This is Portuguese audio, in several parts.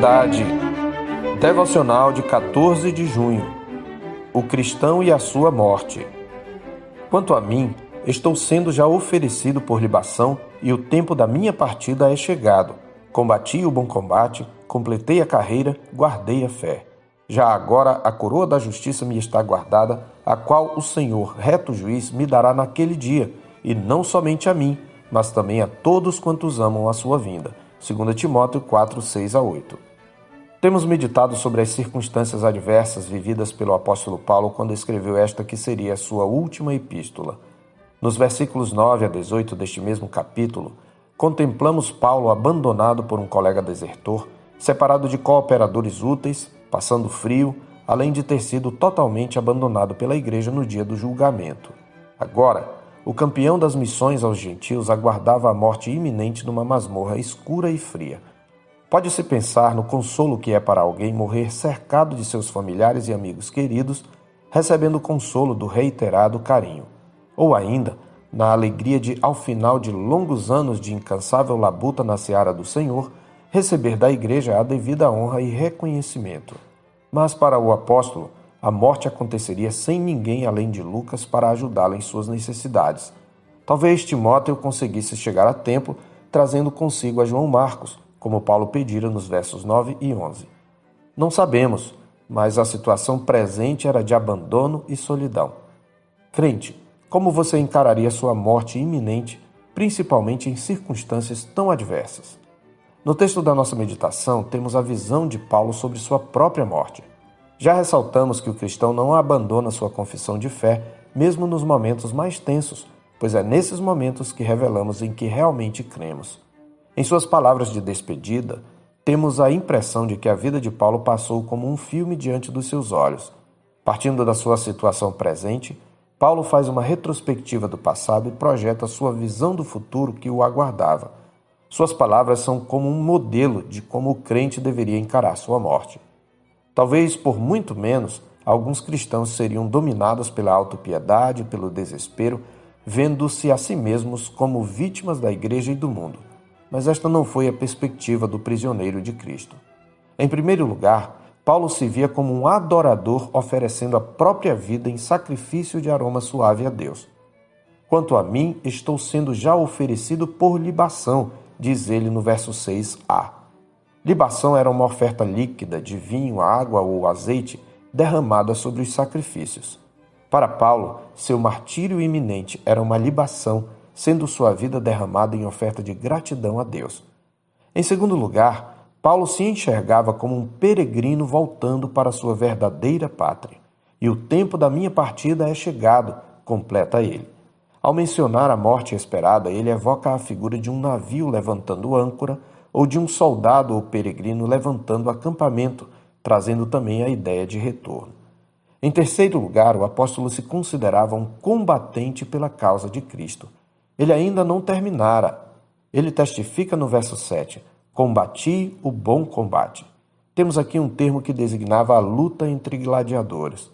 Piedade. Devocional de 14 de junho. O cristão e a sua morte. Quanto a mim, estou sendo já oferecido por libação e o tempo da minha partida é chegado. Combati o bom combate, completei a carreira, guardei a fé. Já agora a coroa da justiça me está guardada, a qual o Senhor, reto juiz, me dará naquele dia, e não somente a mim, mas também a todos quantos amam a sua vinda. 2 Timóteo 4, 6 a 8. Temos meditado sobre as circunstâncias adversas vividas pelo apóstolo Paulo quando escreveu esta que seria a sua última epístola. Nos versículos 9 a 18 deste mesmo capítulo, contemplamos Paulo abandonado por um colega desertor, separado de cooperadores úteis, passando frio, além de ter sido totalmente abandonado pela igreja no dia do julgamento. Agora, o campeão das missões aos gentios aguardava a morte iminente numa masmorra escura e fria. Pode-se pensar no consolo que é para alguém morrer cercado de seus familiares e amigos queridos, recebendo o consolo do reiterado carinho. Ou ainda, na alegria de, ao final de longos anos de incansável labuta na seara do Senhor, receber da igreja a devida honra e reconhecimento. Mas para o apóstolo, a morte aconteceria sem ninguém além de Lucas para ajudá-lo em suas necessidades. Talvez Timóteo conseguisse chegar a tempo, trazendo consigo a João Marcos, como Paulo pedira nos versos 9 e 11. Não sabemos, mas a situação presente era de abandono e solidão. Crente, como você encararia sua morte iminente, principalmente em circunstâncias tão adversas? No texto da nossa meditação, temos a visão de Paulo sobre sua própria morte. Já ressaltamos que o cristão não abandona sua confissão de fé, mesmo nos momentos mais tensos, pois é nesses momentos que revelamos em que realmente cremos. Em suas palavras de despedida, temos a impressão de que a vida de Paulo passou como um filme diante dos seus olhos. Partindo da sua situação presente, Paulo faz uma retrospectiva do passado e projeta sua visão do futuro que o aguardava. Suas palavras são como um modelo de como o crente deveria encarar sua morte. Talvez por muito menos, alguns cristãos seriam dominados pela autopiedade pelo desespero, vendo-se a si mesmos como vítimas da igreja e do mundo. Mas esta não foi a perspectiva do prisioneiro de Cristo. Em primeiro lugar, Paulo se via como um adorador oferecendo a própria vida em sacrifício de aroma suave a Deus. Quanto a mim, estou sendo já oferecido por libação, diz ele no verso 6a. Libação era uma oferta líquida de vinho, água ou azeite derramada sobre os sacrifícios. Para Paulo, seu martírio iminente era uma libação, sendo sua vida derramada em oferta de gratidão a Deus. Em segundo lugar, Paulo se enxergava como um peregrino voltando para sua verdadeira pátria. E o tempo da minha partida é chegado, completa ele. Ao mencionar a morte esperada, ele evoca a figura de um navio levantando âncora ou de um soldado ou peregrino levantando acampamento, trazendo também a ideia de retorno. Em terceiro lugar, o apóstolo se considerava um combatente pela causa de Cristo. Ele ainda não terminara. Ele testifica no verso 7: Combati o bom combate. Temos aqui um termo que designava a luta entre gladiadores.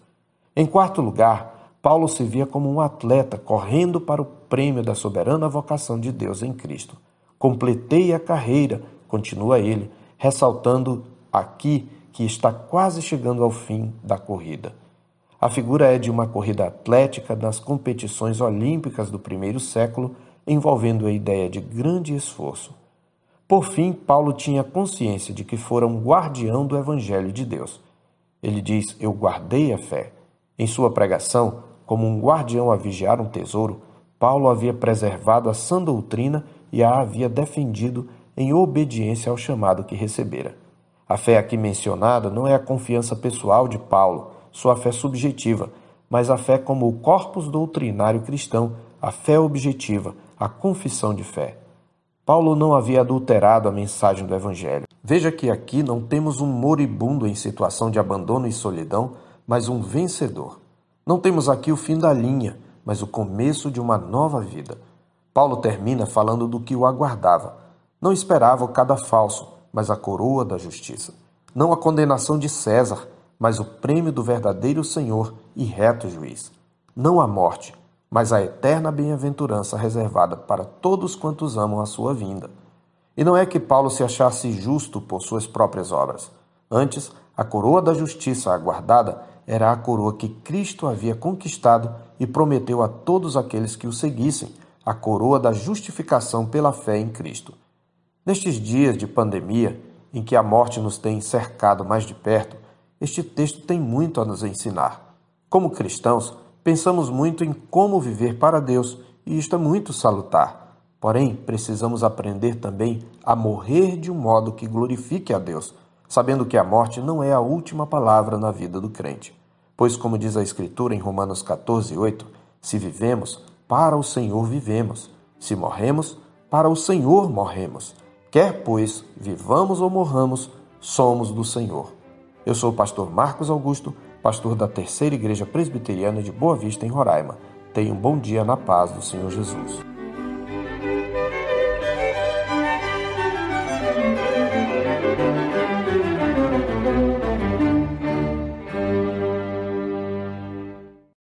Em quarto lugar, Paulo se via como um atleta correndo para o prêmio da soberana vocação de Deus em Cristo. Completei a carreira, continua ele, ressaltando aqui que está quase chegando ao fim da corrida. A figura é de uma corrida atlética nas competições olímpicas do primeiro século, envolvendo a ideia de grande esforço. Por fim, Paulo tinha consciência de que fora um guardião do Evangelho de Deus. Ele diz: Eu guardei a fé. Em sua pregação, como um guardião a vigiar um tesouro, Paulo havia preservado a sã doutrina e a havia defendido em obediência ao chamado que recebera. A fé aqui mencionada não é a confiança pessoal de Paulo, sua fé subjetiva, mas a fé como o corpus doutrinário cristão, a fé objetiva, a confissão de fé. Paulo não havia adulterado a mensagem do Evangelho. Veja que aqui não temos um moribundo em situação de abandono e solidão, mas um vencedor. Não temos aqui o fim da linha, mas o começo de uma nova vida. Paulo termina falando do que o aguardava. Não esperava o cadafalso, mas a coroa da justiça. Não a condenação de César, mas o prêmio do verdadeiro Senhor e reto juiz. Não a morte, mas a eterna bem-aventurança reservada para todos quantos amam a sua vinda. E não é que Paulo se achasse justo por suas próprias obras. Antes, a coroa da justiça aguardada era a coroa que Cristo havia conquistado e prometeu a todos aqueles que o seguissem, a coroa da justificação pela fé em Cristo. Nestes dias de pandemia, em que a morte nos tem cercado mais de perto, este texto tem muito a nos ensinar. Como cristãos, pensamos muito em como viver para Deus e isto é muito salutar. Porém, precisamos aprender também a morrer de um modo que glorifique a Deus, sabendo que a morte não é a última palavra na vida do crente. Pois, como diz a Escritura em Romanos 14, 8, se vivemos, para o Senhor vivemos, se morremos, para o Senhor morremos. Quer, pois, vivamos ou morramos, somos do Senhor. Eu sou o pastor Marcos Augusto, pastor da Terceira Igreja Presbiteriana de Boa Vista, em Roraima. Tenha um bom dia na paz do Senhor Jesus.